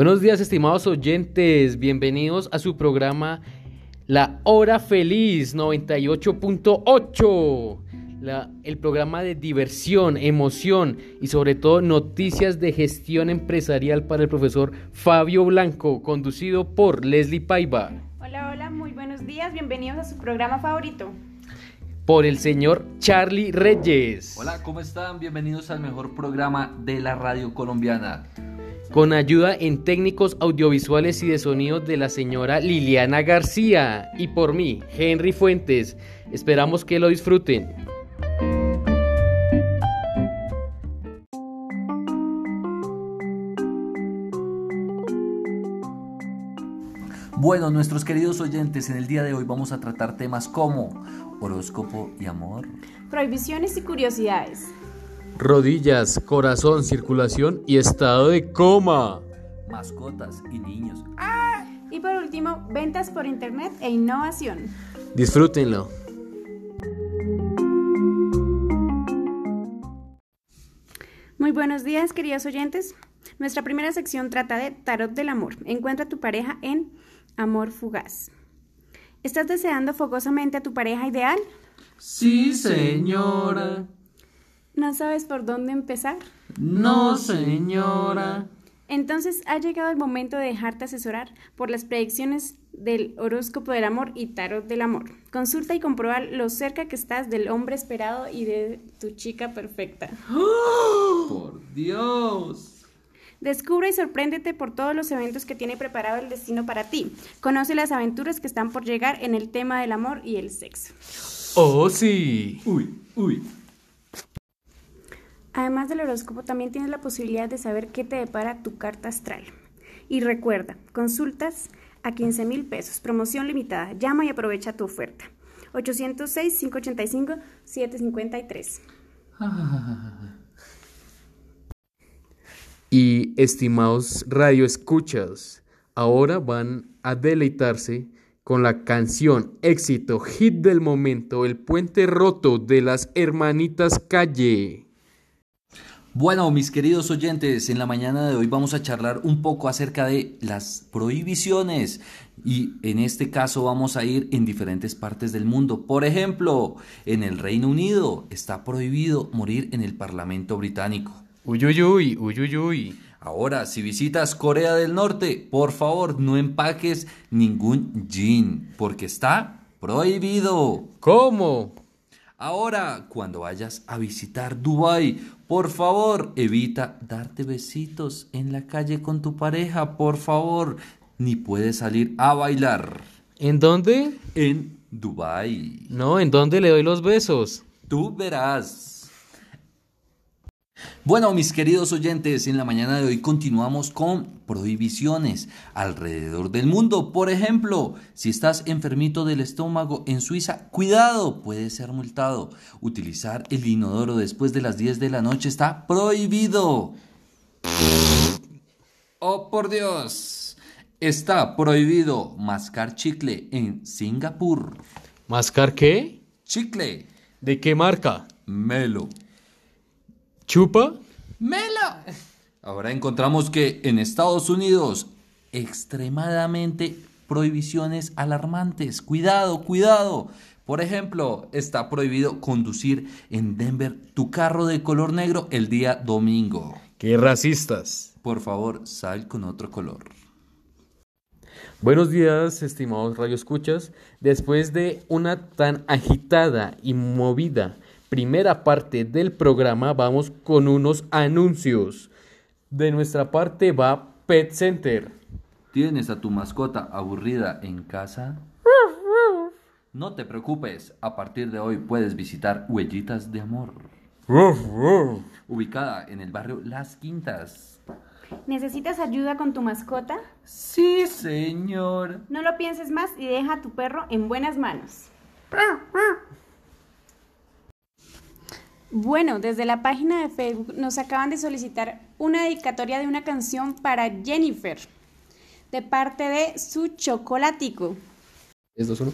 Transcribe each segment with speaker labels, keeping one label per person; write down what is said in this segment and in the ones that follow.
Speaker 1: Buenos días, estimados oyentes. Bienvenidos a su programa La Hora Feliz 98.8. el programa de diversión, emoción y sobre todo noticias de gestión empresarial para el profesor Fabio Blanco, conducido por Leslie Paiva.
Speaker 2: Hola, hola, muy buenos días. Bienvenidos a su programa favorito
Speaker 1: por el señor Charlie Reyes.
Speaker 3: Hola, ¿cómo están? Bienvenidos al mejor programa de la radio colombiana
Speaker 1: con ayuda en técnicos audiovisuales y de sonido de la señora Liliana García y por mí, Henry Fuentes. Esperamos que lo disfruten.
Speaker 3: Bueno, nuestros queridos oyentes, en el día de hoy vamos a tratar temas como horóscopo y amor,
Speaker 2: prohibiciones y curiosidades,
Speaker 1: rodillas, corazón, circulación y estado de coma.
Speaker 3: Mascotas y niños.
Speaker 2: Y por último, ventas por internet e innovación.
Speaker 1: Disfrútenlo.
Speaker 2: Muy buenos días, queridos oyentes. Nuestra primera sección trata de Tarot del Amor. Encuentra a tu pareja en Amor Fugaz. ¿Estás deseando fogosamente a tu pareja ideal?
Speaker 3: Sí, señora.
Speaker 2: ¿No sabes por dónde empezar?
Speaker 3: No, señora.
Speaker 2: Entonces ha llegado el momento de dejarte asesorar por las predicciones del horóscopo del amor y tarot del amor. Consulta y comprueba lo cerca que estás del hombre esperado y de tu chica perfecta.
Speaker 3: ¡Oh! ¡Por Dios!
Speaker 2: Descubre y sorpréndete por todos los eventos que tiene preparado el destino para ti. Conoce las aventuras que están por llegar en el tema del amor y el sexo.
Speaker 1: ¡Oh, sí!
Speaker 3: Uy, uy,
Speaker 2: Además del horóscopo, también tienes la posibilidad de saber qué te depara tu carta astral. Y recuerda, consultas a 15 mil pesos, promoción limitada. Llama y aprovecha tu oferta. 806-585-753.
Speaker 1: Y estimados radioescuchas, ahora van a deleitarse con la canción éxito hit del momento, El puente roto de las hermanitas Calle.
Speaker 3: Bueno, mis queridos oyentes, en la mañana de hoy vamos a charlar un poco acerca de las prohibiciones y en este caso vamos a ir en diferentes partes del mundo. Por ejemplo, en el Reino Unido está prohibido morir en el Parlamento británico.
Speaker 1: Uyuyuy, uyuyuy.
Speaker 3: Ahora, si visitas Corea del Norte, por favor no empaques ningún gin, porque está prohibido.
Speaker 1: ¿Cómo?
Speaker 3: Ahora, cuando vayas a visitar Dubai, por favor, evita darte besitos en la calle con tu pareja, por favor, ni puedes salir a bailar.
Speaker 1: ¿En dónde?
Speaker 3: En Dubai.
Speaker 1: No, ¿en dónde le doy los besos?
Speaker 3: Tú verás. Bueno, mis queridos oyentes, en la mañana de hoy continuamos con prohibiciones alrededor del mundo. Por ejemplo, si estás enfermito del estómago en Suiza, cuidado, puede ser multado. Utilizar el inodoro después de las 10 de la noche está prohibido. Oh, por Dios. Está prohibido mascar chicle en Singapur.
Speaker 1: ¿Mascar qué?
Speaker 3: Chicle.
Speaker 1: ¿De qué marca?
Speaker 3: Melo.
Speaker 1: ¿Chupa?
Speaker 3: ¡Mela! Ahora encontramos que en Estados Unidos, extremadamente prohibiciones alarmantes. Cuidado, cuidado. Por ejemplo, está prohibido conducir en Denver tu carro de color negro el día domingo.
Speaker 1: ¡Qué racistas!
Speaker 3: Por favor, sal con otro color.
Speaker 1: Buenos días, estimados radioescuchas. Después de una tan agitada y movida primera parte del programa vamos con unos anuncios. De nuestra parte va Pet Center.
Speaker 3: ¿Tienes a tu mascota aburrida en casa? No te preocupes, a partir de hoy puedes visitar Huellitas de Amor. ubicada en el barrio Las Quintas.
Speaker 2: ¿Necesitas ayuda con tu mascota?
Speaker 3: Sí, señor.
Speaker 2: No lo pienses más y deja a tu perro en buenas manos. Bueno, desde la página de Facebook nos acaban de solicitar una dedicatoria de una canción para Jennifer, de parte de su chocolatico.
Speaker 1: Es dos, uno.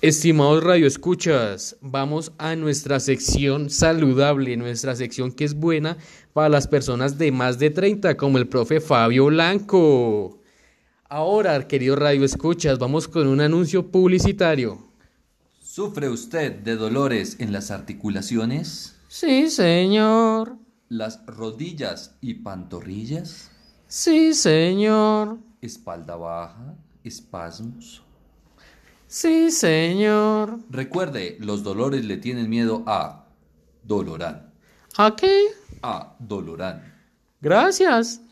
Speaker 1: Estimados radioescuchas, vamos a nuestra sección saludable, nuestra sección que es buena para las personas de más de 30, como el profe Fabio Blanco. Ahora, queridos radioescuchas, vamos con un anuncio publicitario.
Speaker 3: ¿Sufre usted de dolores en las articulaciones?
Speaker 1: Sí, señor.
Speaker 3: ¿Las rodillas y pantorrillas?
Speaker 1: Sí, señor.
Speaker 3: ¿Espalda baja? ¿Espasmos?
Speaker 1: Sí, señor.
Speaker 3: Recuerde, los dolores le tienen miedo a Dolorán.
Speaker 1: ¿A qué?
Speaker 3: A Dolorán.
Speaker 1: Gracias.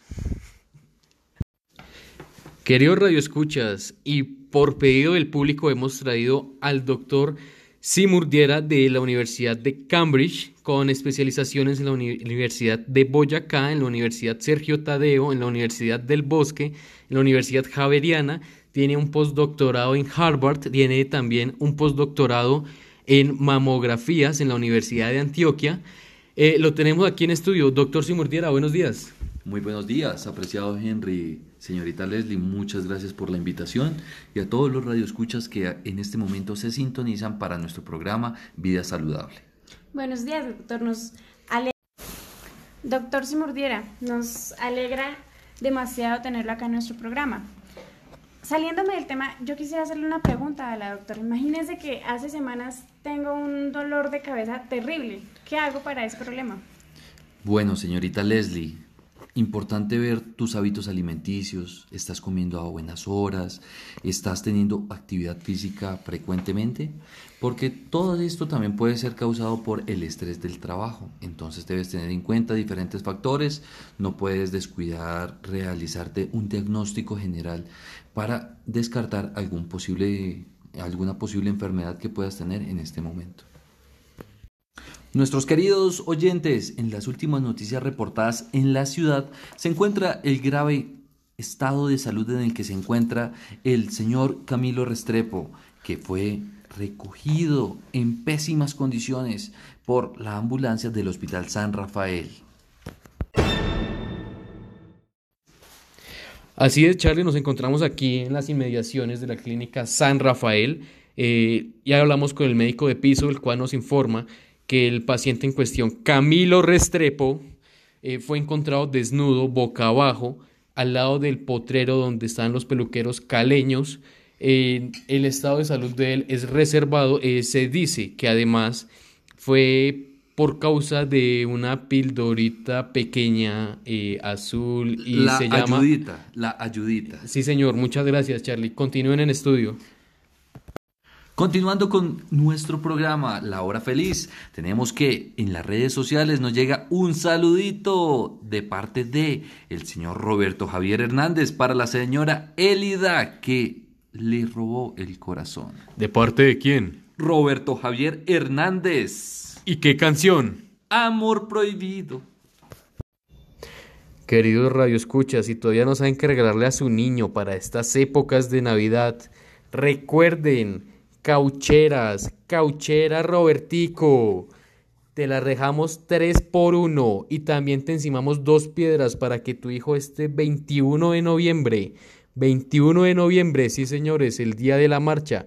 Speaker 1: Queridos radioescuchas, y por pedido del público hemos traído al doctor Simurdiera de la Universidad de Cambridge, con especializaciones en la Universidad de Boyacá, en la Universidad Sergio Tadeo, en la Universidad del Bosque, en la Universidad Javeriana, tiene un postdoctorado en Harvard, tiene también un postdoctorado en mamografías en la Universidad de Antioquia. Eh, lo tenemos aquí en estudio. Doctor Simurdiera, buenos días.
Speaker 3: Muy buenos días, apreciado Henry, señorita Leslie, muchas gracias por la invitación y a todos los radioescuchas que en este momento se sintonizan para nuestro programa Vida Saludable.
Speaker 2: Buenos días, doctor. Nos alegra... Doctor Simurdiera, nos alegra demasiado tenerlo acá en nuestro programa. Saliéndome del tema, yo quisiera hacerle una pregunta a la doctora. Imagínese que hace semanas tengo un dolor de cabeza terrible. ¿Qué hago para ese problema?
Speaker 3: Bueno, señorita Leslie, Importante ver tus hábitos alimenticios, estás comiendo a buenas horas, estás teniendo actividad física frecuentemente, porque todo esto también puede ser causado por el estrés del trabajo. Entonces debes tener en cuenta diferentes factores, no puedes descuidar realizarte un diagnóstico general para descartar algún posible, alguna posible enfermedad que puedas tener en este momento. Nuestros queridos oyentes, en las últimas noticias reportadas en la ciudad se encuentra el grave estado de salud en el que se encuentra el señor Camilo Restrepo, que fue recogido en pésimas condiciones por la ambulancia del Hospital San Rafael.
Speaker 1: Así es, Charlie, nos encontramos aquí en las inmediaciones de la clínica San Rafael. Eh, ya hablamos con el médico de piso, el cual nos informa que el paciente en cuestión, Camilo Restrepo, eh, fue encontrado desnudo, boca abajo, al lado del potrero donde están los peluqueros caleños. el estado de salud de él es reservado. Eh, se dice que además fue por causa de una pildorita pequeña eh, azul y
Speaker 3: la
Speaker 1: se llama...
Speaker 3: Ayudita, la ayudita.
Speaker 1: Sí, señor. Muchas gracias, Charlie. Continúen en estudio.
Speaker 3: Continuando con nuestro programa La Hora Feliz, tenemos que en las redes sociales nos llega un saludito de parte de el señor Roberto Javier Hernández para la señora Elida que le robó el corazón.
Speaker 1: ¿De parte de quién?
Speaker 3: Roberto Javier Hernández.
Speaker 1: ¿Y qué canción?
Speaker 3: Amor prohibido.
Speaker 1: Queridos radioescuchas, si todavía no saben qué regalarle a su niño para estas épocas de Navidad, recuerden Caucheras, cauchera Robertico. Te las dejamos 3 por 1 y también te encimamos dos piedras para que tu hijo esté 21 de noviembre. 21 de noviembre, sí señores, el día de la marcha.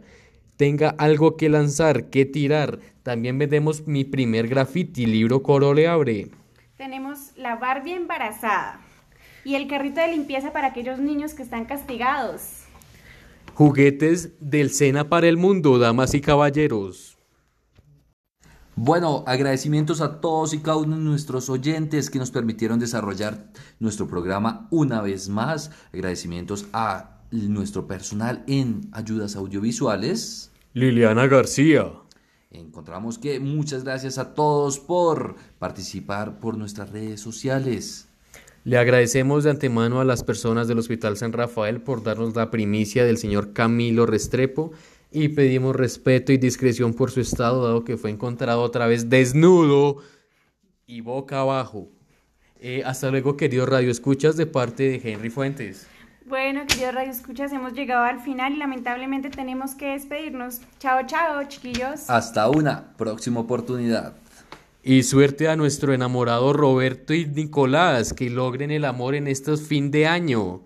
Speaker 1: Tenga algo que lanzar, que tirar. También vendemos mi primer graffiti, libro Coro le abre.
Speaker 2: Tenemos la Barbie embarazada y el carrito de limpieza para aquellos niños que están castigados.
Speaker 1: Juguetes del Sena para el mundo, damas y caballeros.
Speaker 3: Bueno, agradecimientos a todos y cada uno de nuestros oyentes que nos permitieron desarrollar nuestro programa una vez más. Agradecimientos a nuestro personal en ayudas audiovisuales.
Speaker 1: Liliana García.
Speaker 3: Encontramos que muchas gracias a todos por participar por nuestras redes sociales.
Speaker 1: Le agradecemos de antemano a las personas del Hospital San Rafael por darnos la primicia del señor Camilo Restrepo y pedimos respeto y discreción por su estado, dado que fue encontrado otra vez desnudo y boca abajo. Eh, hasta luego, queridos Radio Escuchas, de parte de Henry Fuentes.
Speaker 2: Bueno, queridos Radio Escuchas, hemos llegado al final y lamentablemente tenemos que despedirnos. Chao, chao, chiquillos.
Speaker 3: Hasta una próxima oportunidad.
Speaker 1: Y suerte a nuestro enamorado Roberto y Nicolás, que logren el amor en estos fin de año.